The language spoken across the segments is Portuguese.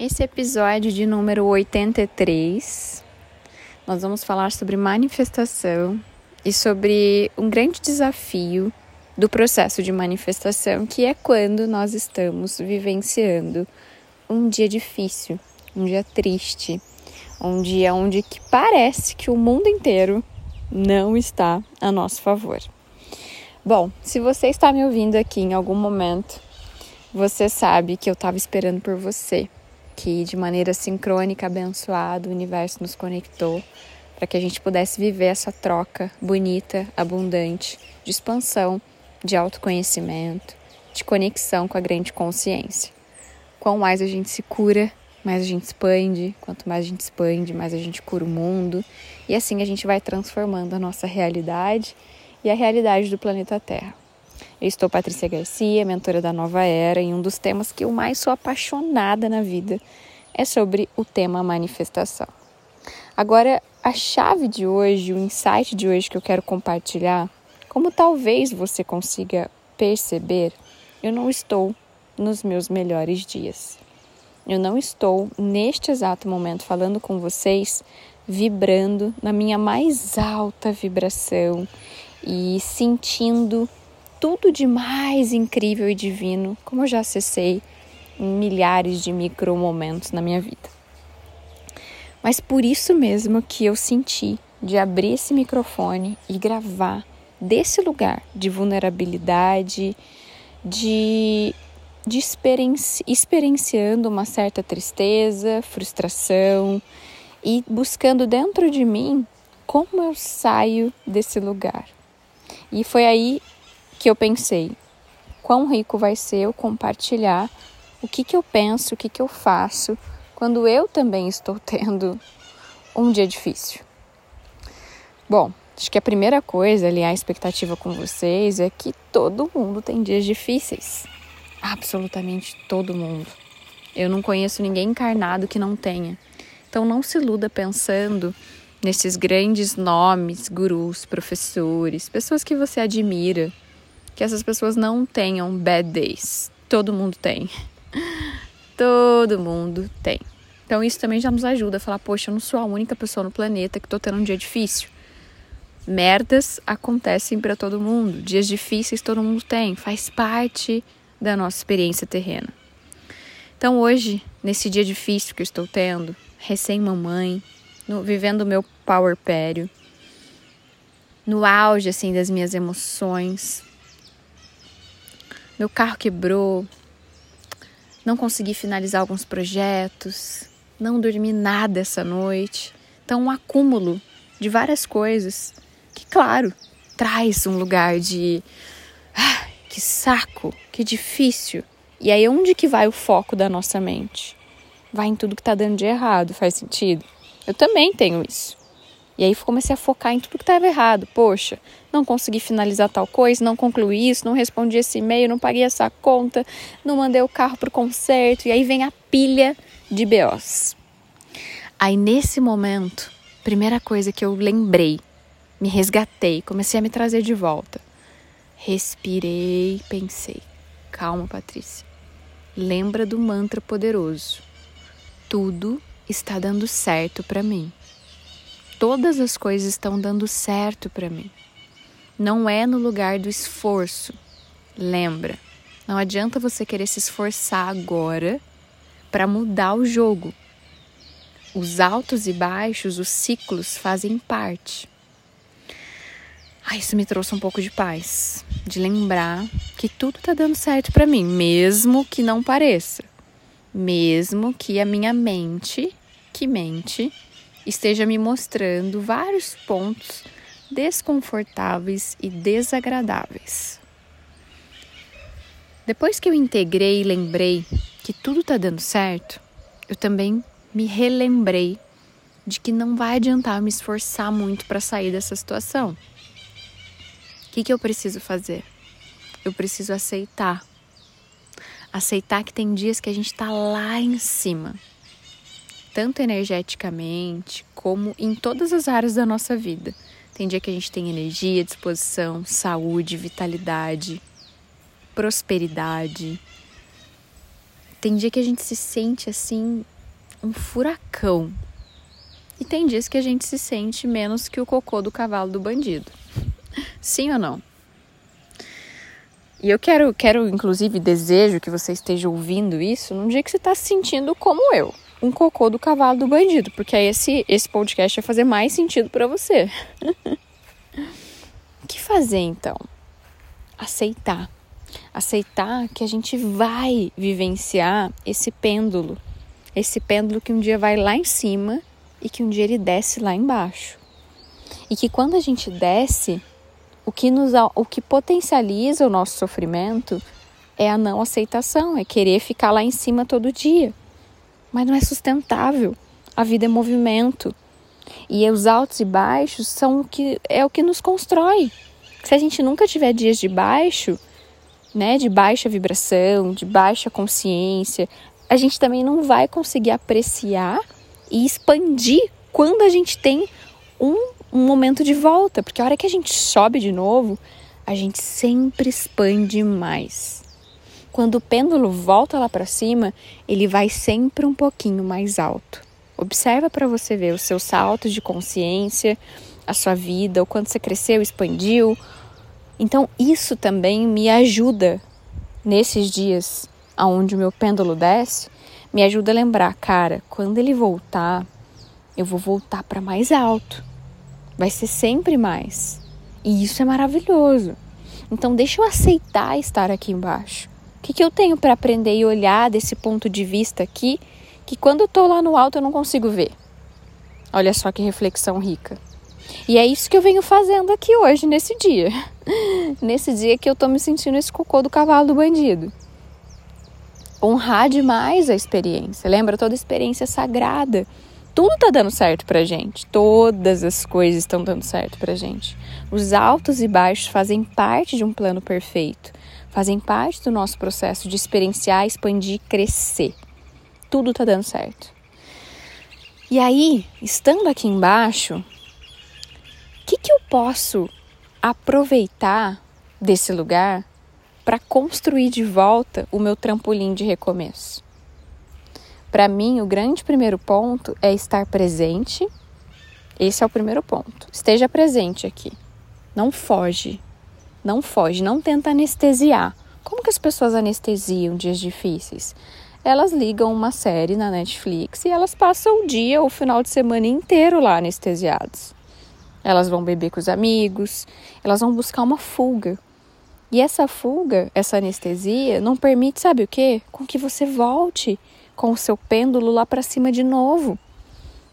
Esse episódio de número 83, nós vamos falar sobre manifestação e sobre um grande desafio do processo de manifestação, que é quando nós estamos vivenciando um dia difícil, um dia triste, um dia onde que parece que o mundo inteiro não está a nosso favor. Bom, se você está me ouvindo aqui em algum momento, você sabe que eu estava esperando por você que de maneira sincrônica, abençoada, o universo nos conectou para que a gente pudesse viver essa troca bonita, abundante, de expansão, de autoconhecimento, de conexão com a grande consciência. Quanto mais a gente se cura, mais a gente expande, quanto mais a gente expande, mais a gente cura o mundo, e assim a gente vai transformando a nossa realidade e a realidade do planeta Terra. Eu estou Patrícia Garcia, mentora da Nova Era, e um dos temas que eu mais sou apaixonada na vida é sobre o tema manifestação. Agora, a chave de hoje, o insight de hoje que eu quero compartilhar, como talvez você consiga perceber, eu não estou nos meus melhores dias. Eu não estou neste exato momento falando com vocês vibrando na minha mais alta vibração e sentindo tudo de mais incrível e divino, como eu já acessei em milhares de micro momentos na minha vida. Mas por isso mesmo que eu senti de abrir esse microfone e gravar desse lugar de vulnerabilidade, de, de experienci, experienciando uma certa tristeza, frustração e buscando dentro de mim como eu saio desse lugar. E foi aí que eu pensei: quão rico vai ser eu compartilhar o que, que eu penso, o que, que eu faço quando eu também estou tendo um dia difícil. Bom, acho que a primeira coisa, alinhar a expectativa com vocês, é que todo mundo tem dias difíceis. Absolutamente todo mundo. Eu não conheço ninguém encarnado que não tenha. Então não se iluda pensando nesses grandes nomes, gurus, professores, pessoas que você admira, que essas pessoas não tenham bad days. Todo mundo tem. Todo mundo tem. Então isso também já nos ajuda a falar, poxa, eu não sou a única pessoa no planeta que tô tendo um dia difícil. Merdas acontecem para todo mundo, dias difíceis todo mundo tem, faz parte da nossa experiência terrena. Então hoje, nesse dia difícil que eu estou tendo, recém-mamãe, vivendo o meu power pério, no auge assim das minhas emoções, meu carro quebrou, não consegui finalizar alguns projetos, não dormi nada essa noite. Então, um acúmulo de várias coisas que, claro, traz um lugar de ah, que saco, que difícil. E aí, onde que vai o foco da nossa mente? Vai em tudo que tá dando de errado, faz sentido? Eu também tenho isso. E aí comecei a focar em tudo que estava errado. Poxa, não consegui finalizar tal coisa, não concluí isso, não respondi esse e-mail, não paguei essa conta, não mandei o carro para o concerto. E aí vem a pilha de BOs. Aí nesse momento, primeira coisa que eu lembrei, me resgatei, comecei a me trazer de volta. Respirei, pensei. Calma, Patrícia. Lembra do mantra poderoso. Tudo está dando certo para mim todas as coisas estão dando certo para mim. Não é no lugar do esforço. Lembra, não adianta você querer se esforçar agora para mudar o jogo. Os altos e baixos, os ciclos fazem parte. Ah, isso me trouxe um pouco de paz, de lembrar que tudo está dando certo para mim, mesmo que não pareça, mesmo que a minha mente, que mente, esteja me mostrando vários pontos desconfortáveis e desagradáveis. Depois que eu integrei e lembrei que tudo está dando certo, eu também me relembrei de que não vai adiantar me esforçar muito para sair dessa situação. O que, que eu preciso fazer? Eu preciso aceitar. Aceitar que tem dias que a gente está lá em cima tanto energeticamente como em todas as áreas da nossa vida. Tem dia que a gente tem energia, disposição, saúde, vitalidade, prosperidade. Tem dia que a gente se sente assim um furacão. E tem dias que a gente se sente menos que o cocô do cavalo do bandido. Sim ou não? E eu quero, quero, inclusive, desejo que você esteja ouvindo isso num dia que você está se sentindo como eu, um cocô do cavalo do bandido, porque aí esse, esse podcast vai fazer mais sentido para você. o que fazer então? Aceitar. Aceitar que a gente vai vivenciar esse pêndulo, esse pêndulo que um dia vai lá em cima e que um dia ele desce lá embaixo. E que quando a gente desce, o que, nos, o que potencializa o nosso sofrimento é a não aceitação, é querer ficar lá em cima todo dia. Mas não é sustentável. A vida é movimento. E os altos e baixos são o que é o que nos constrói. Se a gente nunca tiver dias de baixo, né, de baixa vibração, de baixa consciência, a gente também não vai conseguir apreciar e expandir quando a gente tem um um momento de volta, porque a hora que a gente sobe de novo, a gente sempre expande mais. Quando o pêndulo volta lá para cima, ele vai sempre um pouquinho mais alto. Observa para você ver os seus saltos de consciência, a sua vida, o quanto você cresceu, expandiu. Então, isso também me ajuda nesses dias aonde o meu pêndulo desce, me ajuda a lembrar, cara, quando ele voltar, eu vou voltar para mais alto vai ser sempre mais. E isso é maravilhoso. Então, deixa eu aceitar estar aqui embaixo. O que, que eu tenho para aprender e olhar desse ponto de vista aqui, que quando eu estou lá no alto eu não consigo ver? Olha só que reflexão rica. E é isso que eu venho fazendo aqui hoje, nesse dia. nesse dia que eu tô me sentindo esse cocô do cavalo do bandido. Honrar demais a experiência. Lembra toda experiência sagrada tudo tá dando certo pra gente. Todas as coisas estão dando certo pra gente. Os altos e baixos fazem parte de um plano perfeito. Fazem parte do nosso processo de experienciar, expandir, crescer. Tudo tá dando certo. E aí, estando aqui embaixo, o que, que eu posso aproveitar desse lugar para construir de volta o meu trampolim de recomeço? Para mim, o grande primeiro ponto é estar presente. Esse é o primeiro ponto. Esteja presente aqui. Não foge. Não foge, não tenta anestesiar. Como que as pessoas anestesiam dias difíceis? Elas ligam uma série na Netflix e elas passam o dia, o final de semana inteiro lá anestesiados. Elas vão beber com os amigos, elas vão buscar uma fuga. E essa fuga, essa anestesia, não permite, sabe o quê? Com que você volte com o seu pêndulo lá para cima de novo.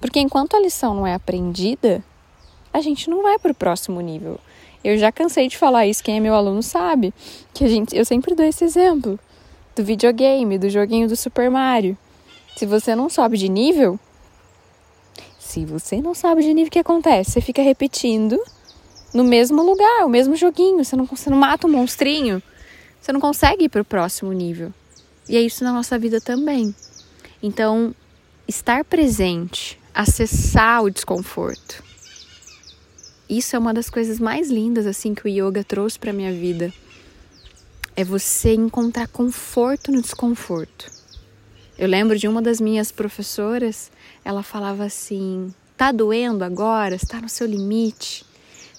Porque enquanto a lição não é aprendida, a gente não vai para o próximo nível. Eu já cansei de falar isso, quem é meu aluno sabe, que a gente, eu sempre dou esse exemplo do videogame, do joguinho do Super Mario. Se você não sobe de nível, se você não sabe de nível, o que acontece? Você fica repetindo no mesmo lugar, o mesmo joguinho. Você não, você não mata um monstrinho. Você não consegue ir para o próximo nível. E é isso na nossa vida também. Então, estar presente, acessar o desconforto. Isso é uma das coisas mais lindas assim que o yoga trouxe para minha vida. É você encontrar conforto no desconforto. Eu lembro de uma das minhas professoras, ela falava assim: "Tá doendo agora? Está no seu limite?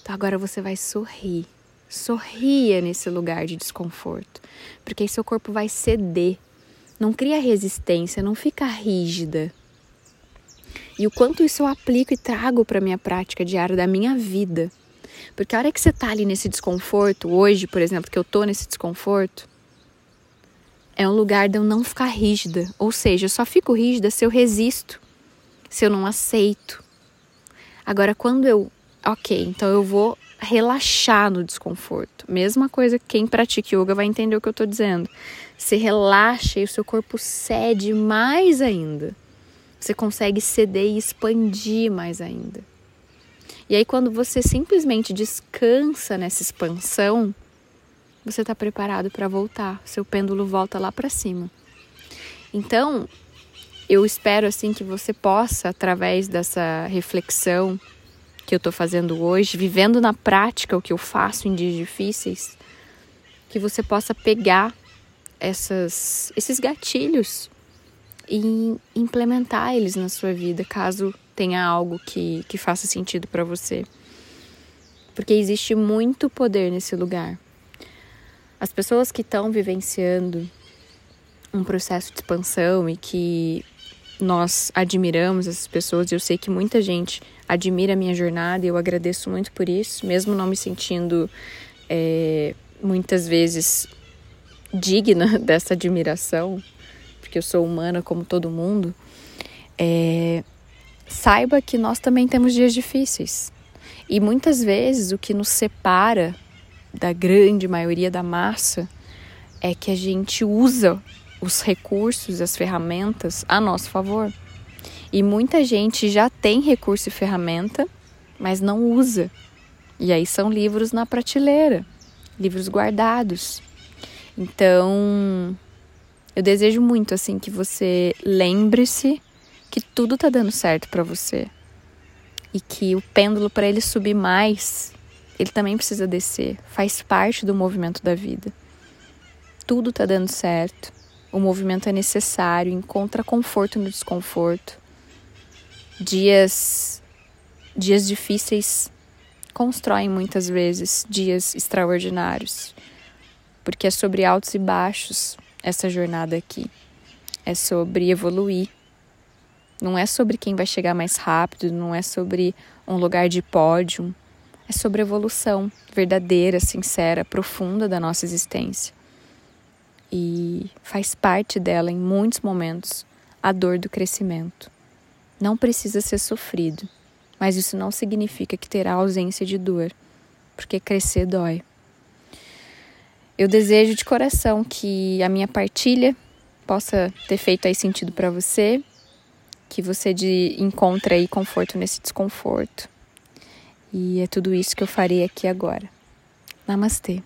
Então agora você vai sorrir. Sorria nesse lugar de desconforto, porque aí seu corpo vai ceder não cria resistência, não fica rígida. E o quanto isso eu aplico e trago para minha prática diária da minha vida. Porque a hora que você tá ali nesse desconforto, hoje, por exemplo, que eu tô nesse desconforto, é um lugar de eu não ficar rígida. Ou seja, eu só fico rígida se eu resisto, se eu não aceito. Agora, quando eu, ok, então eu vou relaxar no desconforto. Mesma coisa que quem pratica yoga vai entender o que eu estou dizendo. Se relaxa e o seu corpo cede mais ainda. Você consegue ceder e expandir mais ainda. E aí, quando você simplesmente descansa nessa expansão, você está preparado para voltar. Seu pêndulo volta lá para cima. Então, eu espero assim que você possa, através dessa reflexão, que eu estou fazendo hoje, vivendo na prática o que eu faço em dias difíceis, que você possa pegar essas, esses gatilhos e implementar eles na sua vida, caso tenha algo que, que faça sentido para você. Porque existe muito poder nesse lugar. As pessoas que estão vivenciando um processo de expansão e que nós admiramos essas pessoas, eu sei que muita gente admira a minha jornada e eu agradeço muito por isso, mesmo não me sentindo é, muitas vezes digna dessa admiração, porque eu sou humana como todo mundo, é, saiba que nós também temos dias difíceis. E muitas vezes o que nos separa da grande maioria da massa é que a gente usa os recursos, as ferramentas a nosso favor. E muita gente já tem recurso e ferramenta, mas não usa. E aí são livros na prateleira, livros guardados. Então, eu desejo muito assim que você lembre-se que tudo tá dando certo para você. E que o pêndulo para ele subir mais, ele também precisa descer, faz parte do movimento da vida. Tudo tá dando certo. O movimento é necessário, encontra conforto no desconforto. Dias dias difíceis constroem muitas vezes dias extraordinários porque é sobre altos e baixos essa jornada aqui. É sobre evoluir. Não é sobre quem vai chegar mais rápido, não é sobre um lugar de pódio. É sobre evolução verdadeira, sincera, profunda da nossa existência. E faz parte dela, em muitos momentos, a dor do crescimento. Não precisa ser sofrido, mas isso não significa que terá ausência de dor, porque crescer dói. Eu desejo de coração que a minha partilha possa ter feito aí sentido para você, que você de, encontre aí conforto nesse desconforto. E é tudo isso que eu farei aqui agora. Namastê.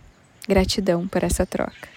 Gratidão por essa troca.